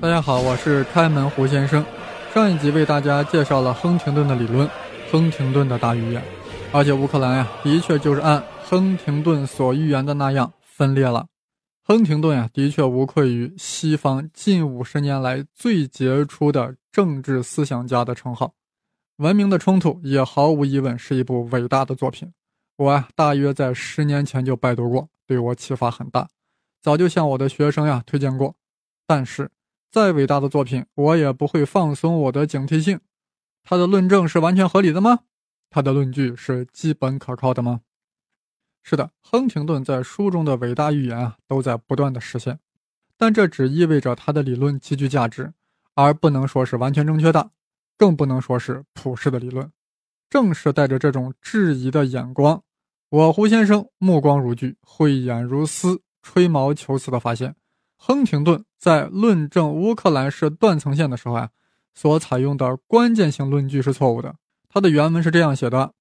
大家好，我是开门胡先生。上一集为大家介绍了亨廷顿的理论，亨廷顿的大预言。而且乌克兰呀，的确就是按亨廷顿所预言的那样分裂了。亨廷顿呀，的确无愧于西方近五十年来最杰出的政治思想家的称号。《文明的冲突》也毫无疑问是一部伟大的作品。我啊，大约在十年前就拜读过，对我启发很大，早就向我的学生呀推荐过。但是。再伟大的作品，我也不会放松我的警惕性。他的论证是完全合理的吗？他的论据是基本可靠的吗？是的，亨廷顿在书中的伟大预言啊，都在不断的实现。但这只意味着他的理论极具价值，而不能说是完全正确的，更不能说是普世的理论。正是带着这种质疑的眼光，我胡先生目光如炬、慧眼如丝、吹毛求疵的发现。亨廷顿在论证乌克兰是断层线的时候啊，所采用的关键性论据是错误的。他的原文是这样写的：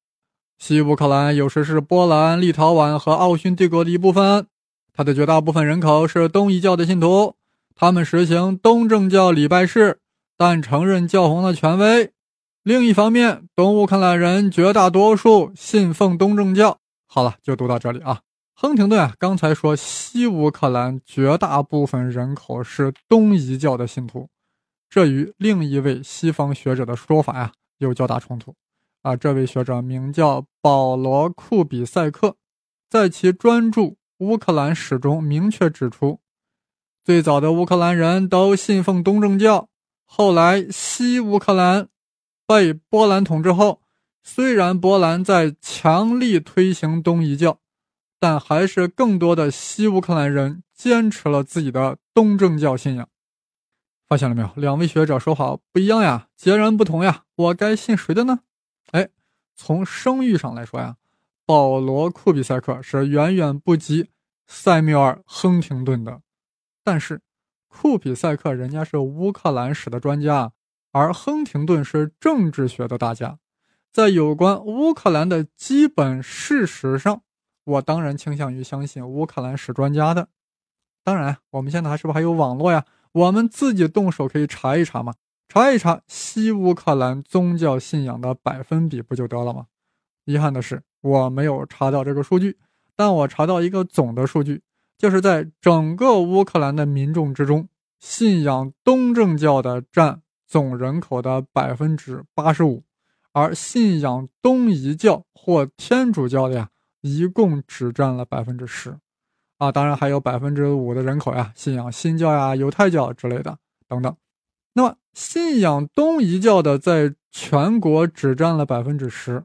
西乌克兰有时是波兰、立陶宛和奥匈帝国的一部分，它的绝大部分人口是东夷教的信徒，他们实行东正教礼拜式，但承认教皇的权威。另一方面，东乌克兰人绝大多数信奉东正教。好了，就读到这里啊。亨廷顿啊，刚才说西乌克兰绝大部分人口是东夷教的信徒，这与另一位西方学者的说法呀有较大冲突。啊，这位学者名叫保罗·库比塞克，在其专著《乌克兰史》中明确指出，最早的乌克兰人都信奉东正教，后来西乌克兰被波兰统治后，虽然波兰在强力推行东夷教。但还是更多的西乌克兰人坚持了自己的东正教信仰。发现了没有？两位学者说法不一样呀，截然不同呀。我该信谁的呢？哎，从声誉上来说呀，保罗·库比塞克是远远不及塞缪尔·亨廷顿的。但是，库比塞克人家是乌克兰史的专家，而亨廷顿是政治学的大家，在有关乌克兰的基本事实上。我当然倾向于相信乌克兰史专家的。当然，我们现在还是不是还有网络呀？我们自己动手可以查一查嘛，查一查西乌克兰宗教信仰的百分比不就得了吗？遗憾的是，我没有查到这个数据，但我查到一个总的数据，就是在整个乌克兰的民众之中，信仰东正教的占总人口的百分之八十五，而信仰东夷教或天主教的呀。一共只占了百分之十，啊，当然还有百分之五的人口呀，信仰新教呀、犹太教之类的等等。那么，信仰东夷教的在全国只占了百分之十，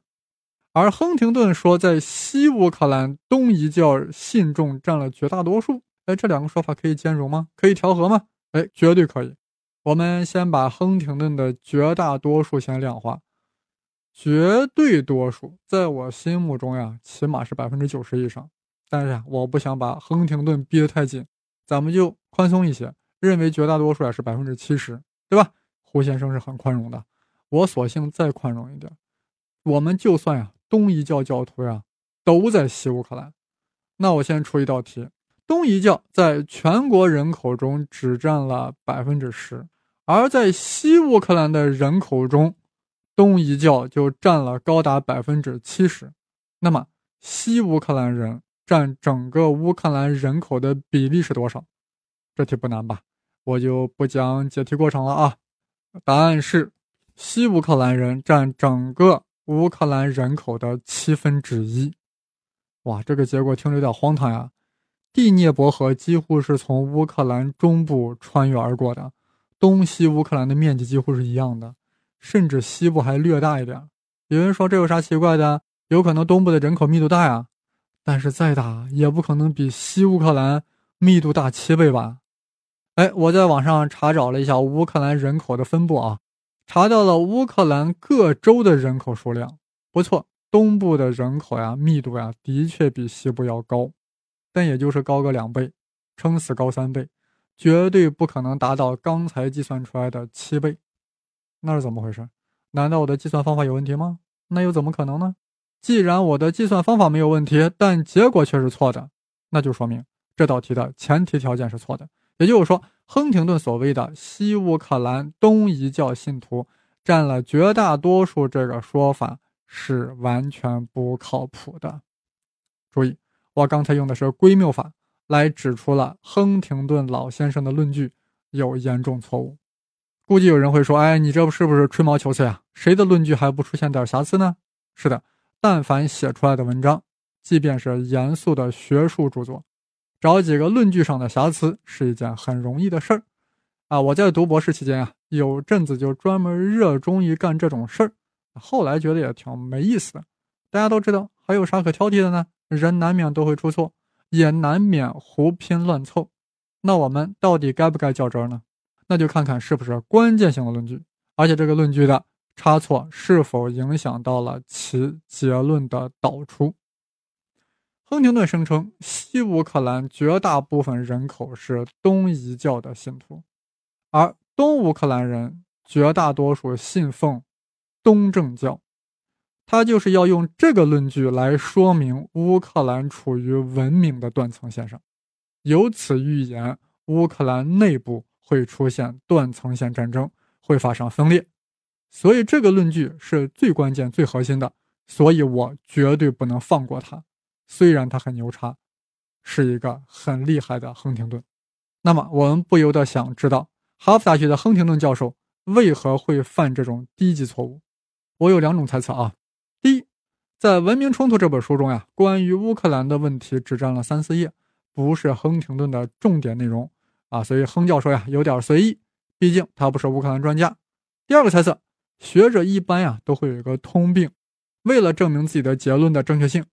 而亨廷顿说在西乌克兰东夷教信众占了绝大多数。哎，这两个说法可以兼容吗？可以调和吗？哎，绝对可以。我们先把亨廷顿的绝大多数先量化。绝对多数，在我心目中呀，起码是百分之九十以上。但是呀，我不想把亨廷顿逼得太紧，咱们就宽松一些，认为绝大多数呀是百分之七十，对吧？胡先生是很宽容的，我索性再宽容一点。我们就算呀，东一教教徒呀都在西乌克兰，那我先出一道题：东一教在全国人口中只占了百分之十，而在西乌克兰的人口中。东一教就占了高达百分之七十，那么西乌克兰人占整个乌克兰人口的比例是多少？这题不难吧？我就不讲解题过程了啊。答案是，西乌克兰人占整个乌克兰人口的七分之一。哇，这个结果听着有点荒唐呀！第聂伯河几乎是从乌克兰中部穿越而过的，东西乌克兰的面积几乎是一样的。甚至西部还略大一点。有人说这有啥奇怪的？有可能东部的人口密度大呀，但是再大也不可能比西乌克兰密度大七倍吧？哎，我在网上查找了一下乌克兰人口的分布啊，查到了乌克兰各州的人口数量。不错，东部的人口呀密度呀的确比西部要高，但也就是高个两倍，撑死高三倍，绝对不可能达到刚才计算出来的七倍。那是怎么回事？难道我的计算方法有问题吗？那又怎么可能呢？既然我的计算方法没有问题，但结果却是错的，那就说明这道题的前提条件是错的，也就是说，亨廷顿所谓的西乌克兰东夷教信徒占了绝大多数，这个说法是完全不靠谱的。注意，我刚才用的是归谬法来指出了亨廷顿老先生的论据有严重错误。估计有人会说：“哎，你这是不是吹毛求疵呀？谁的论据还不出现点瑕疵呢？”是的，但凡写出来的文章，即便是严肃的学术著作，找几个论据上的瑕疵是一件很容易的事儿。啊，我在读博士期间啊，有阵子就专门热衷于干这种事儿，后来觉得也挺没意思的。大家都知道，还有啥可挑剔的呢？人难免都会出错，也难免胡拼乱凑。那我们到底该不该较真呢？那就看看是不是关键性的论据，而且这个论据的差错是否影响到了其结论的导出。亨廷顿声称，西乌克兰绝大部分人口是东夷教的信徒，而东乌克兰人绝大多数信奉东正教。他就是要用这个论据来说明乌克兰处于文明的断层线上，由此预言乌克兰内部。会出现断层线战争，会发生分裂，所以这个论据是最关键、最核心的，所以我绝对不能放过他。虽然他很牛叉，是一个很厉害的亨廷顿。那么我们不由得想知道，哈佛大学的亨廷顿教授为何会犯这种低级错误？我有两种猜测啊。第一，在《文明冲突》这本书中呀，关于乌克兰的问题只占了三四页，不是亨廷顿的重点内容。啊，所以亨教授呀有点随意，毕竟他不是乌克兰专家。第二个猜测，学者一般呀都会有一个通病，为了证明自己的结论的正确性，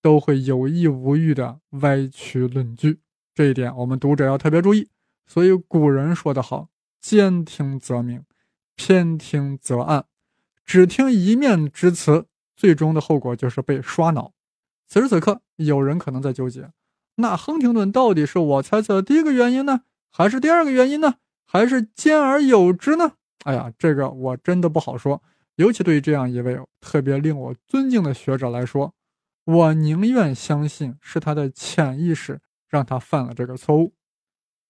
都会有意无意的歪曲论据。这一点我们读者要特别注意。所以古人说得好：“兼听则明，偏听则暗。”只听一面之词，最终的后果就是被刷脑。此时此刻，有人可能在纠结：那亨廷顿到底是我猜测的第一个原因呢？还是第二个原因呢？还是兼而有之呢？哎呀，这个我真的不好说。尤其对于这样一位特别令我尊敬的学者来说，我宁愿相信是他的潜意识让他犯了这个错误。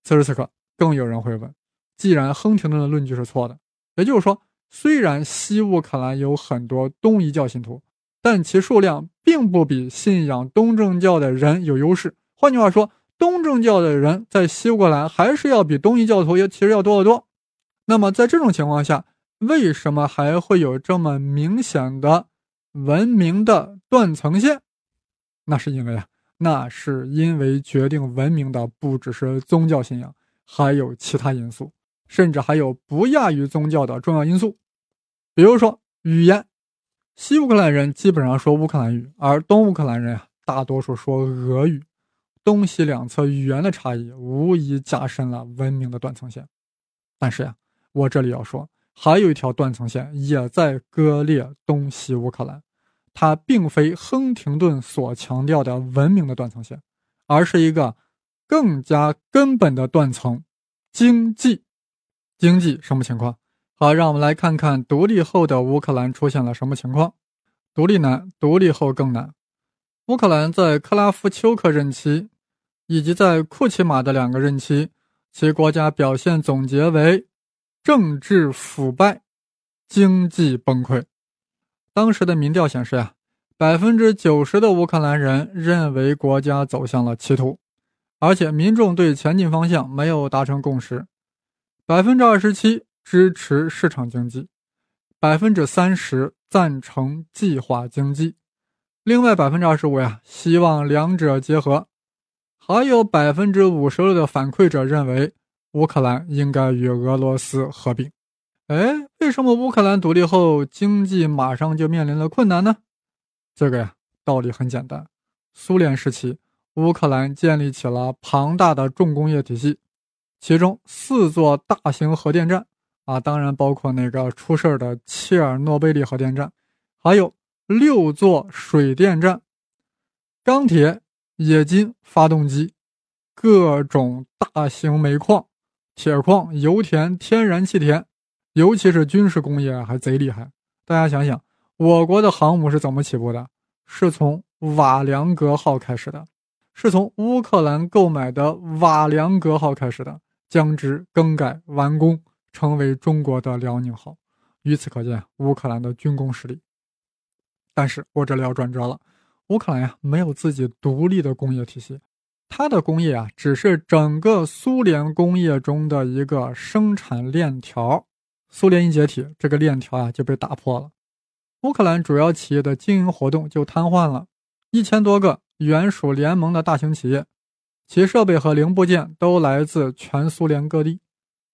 此时此刻，更有人会问：既然亨廷顿的论据是错的，也就是说，虽然西乌克兰有很多东夷教信徒，但其数量并不比信仰东正教的人有优势。换句话说。东正教的人在西乌克兰还是要比东夷教徒也其实要多得多。那么在这种情况下，为什么还会有这么明显的文明的断层线？那是因为啊，那是因为决定文明的不只是宗教信仰，还有其他因素，甚至还有不亚于宗教的重要因素，比如说语言。西乌克兰人基本上说乌克兰语，而东乌克兰人啊，大多数说俄语。东西两侧语言的差异，无疑加深了文明的断层线。但是呀，我这里要说，还有一条断层线也在割裂东西乌克兰，它并非亨廷顿所强调的文明的断层线，而是一个更加根本的断层——经济。经济什么情况？好，让我们来看看独立后的乌克兰出现了什么情况。独立难，独立后更难。乌克兰在克拉夫丘克任期。以及在库奇马的两个任期，其国家表现总结为政治腐败、经济崩溃。当时的民调显示呀，百分之九十的乌克兰人认为国家走向了歧途，而且民众对前进方向没有达成共识。百分之二十七支持市场经济，百分之三十赞成计划经济，另外百分之二十五呀希望两者结合。还有百分之五十六的反馈者认为乌克兰应该与俄罗斯合并。哎，为什么乌克兰独立后经济马上就面临了困难呢？这个呀，道理很简单。苏联时期，乌克兰建立起了庞大的重工业体系，其中四座大型核电站啊，当然包括那个出事的切尔诺贝利核电站，还有六座水电站，钢铁。冶金发动机，各种大型煤矿、铁矿、油田、天然气田，尤其是军事工业还贼厉害。大家想想，我国的航母是怎么起步的？是从瓦良格号开始的，是从乌克兰购买的瓦良格号开始的。将之更改完工，成为中国的辽宁号。由此可见，乌克兰的军工实力。但是我这里要转折了，乌克兰呀没有自己独立的工业体系，它的工业啊只是整个苏联工业中的一个生产链条。苏联一解体，这个链条啊就被打破了，乌克兰主要企业的经营活动就瘫痪了，一千多个原属联盟的大型企业，其设备和零部件都来自全苏联各地。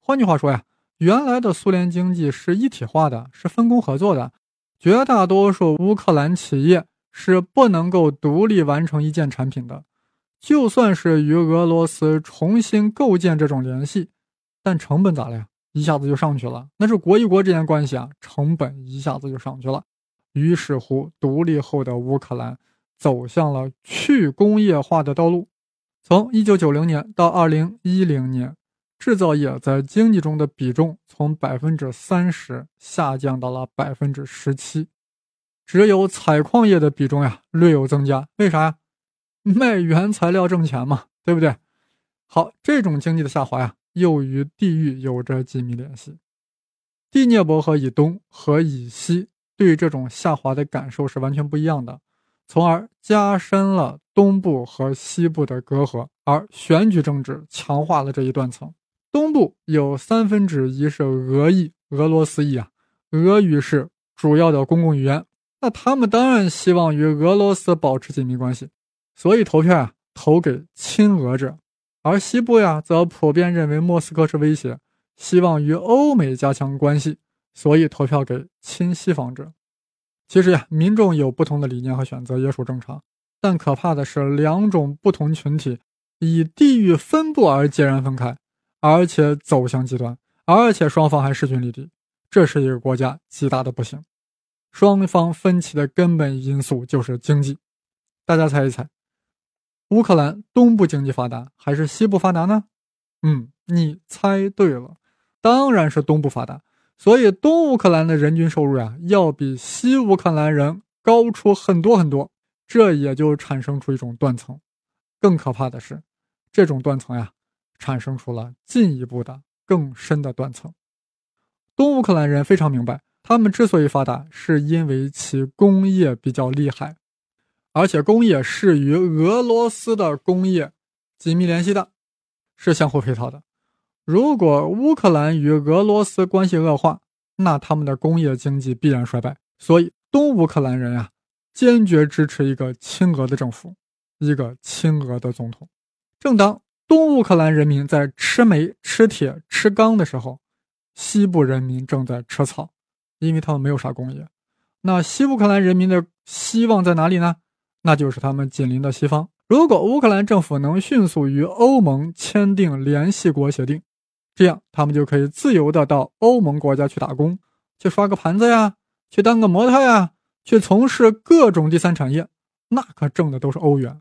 换句话说呀。原来的苏联经济是一体化的，是分工合作的，绝大多数乌克兰企业是不能够独立完成一件产品的。就算是与俄罗斯重新构建这种联系，但成本咋了呀？一下子就上去了。那是国与国之间关系啊，成本一下子就上去了。于是乎，独立后的乌克兰走向了去工业化的道路。从1990年到2010年。制造业在经济中的比重从百分之三十下降到了百分之十七，只有采矿业的比重呀略有增加。为啥呀？卖原材料挣钱嘛，对不对？好，这种经济的下滑呀，又与地域有着紧密联系。第聂伯河以东和以西对这种下滑的感受是完全不一样的，从而加深了东部和西部的隔阂，而选举政治强化了这一断层。东部有三分之一是俄裔、俄罗斯裔啊，俄语是主要的公共语言，那他们当然希望与俄罗斯保持紧密关系，所以投票啊投给亲俄者；而西部呀则普遍认为莫斯科是威胁，希望与欧美加强关系，所以投票给亲西方者。其实呀，民众有不同的理念和选择也属正常，但可怕的是两种不同群体以地域分布而截然分开。而且走向极端，而且双方还势均力敌，这是一个国家极大的不幸。双方分歧的根本因素就是经济。大家猜一猜，乌克兰东部经济发达还是西部发达呢？嗯，你猜对了，当然是东部发达。所以东乌克兰的人均收入呀，要比西乌克兰人高出很多很多。这也就产生出一种断层。更可怕的是，这种断层呀。产生出了进一步的更深的断层。东乌克兰人非常明白，他们之所以发达，是因为其工业比较厉害，而且工业是与俄罗斯的工业紧密联系的，是相互配套的。如果乌克兰与俄罗斯关系恶化，那他们的工业经济必然衰败。所以，东乌克兰人呀，坚决支持一个亲俄的政府，一个亲俄的总统。正当东乌克兰人民在吃煤、吃铁、吃钢的时候，西部人民正在吃草，因为他们没有啥工业。那西乌克兰人民的希望在哪里呢？那就是他们紧邻的西方。如果乌克兰政府能迅速与欧盟签订联系国协定，这样他们就可以自由的到欧盟国家去打工，去刷个盘子呀，去当个模特呀，去从事各种第三产业，那可挣的都是欧元。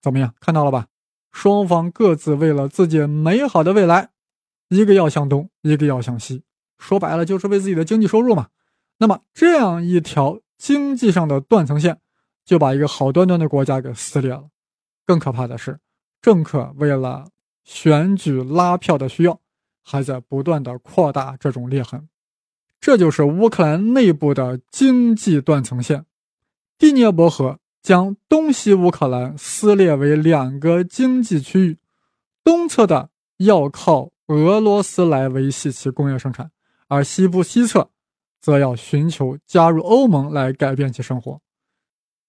怎么样？看到了吧？双方各自为了自己美好的未来，一个要向东，一个要向西，说白了就是为自己的经济收入嘛。那么这样一条经济上的断层线，就把一个好端端的国家给撕裂了。更可怕的是，政客为了选举拉票的需要，还在不断的扩大这种裂痕。这就是乌克兰内部的经济断层线，第聂伯河。将东西乌克兰撕裂为两个经济区域，东侧的要靠俄罗斯来维系其工业生产，而西部西侧则要寻求加入欧盟来改变其生活。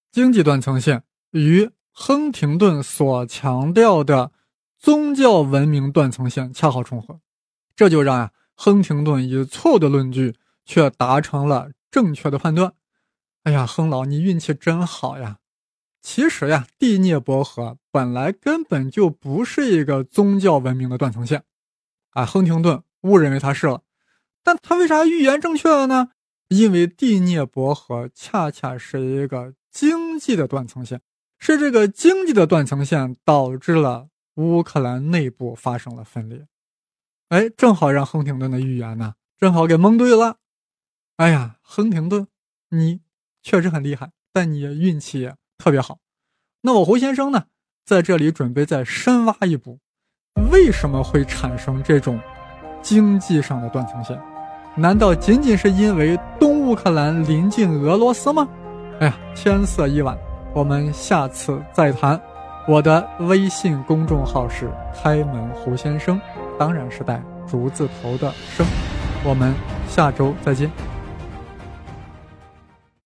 经济断层线与亨廷顿所强调的宗教文明断层线恰好重合，这就让呀亨廷顿以错误的论据却达成了正确的判断。哎呀，亨老，你运气真好呀！其实呀，第聂伯河本来根本就不是一个宗教文明的断层线，啊，亨廷顿误认为他是了，但他为啥预言正确了呢？因为第聂伯河恰恰是一个经济的断层线，是这个经济的断层线导致了乌克兰内部发生了分裂，哎，正好让亨廷顿的预言呢，正好给蒙对了。哎呀，亨廷顿，你确实很厉害，但你运气。特别好，那我胡先生呢，在这里准备再深挖一步，为什么会产生这种经济上的断层线？难道仅仅是因为东乌克兰临近俄罗斯吗？哎呀，天色已晚，我们下次再谈。我的微信公众号是开门胡先生，当然是带竹字头的生。我们下周再见。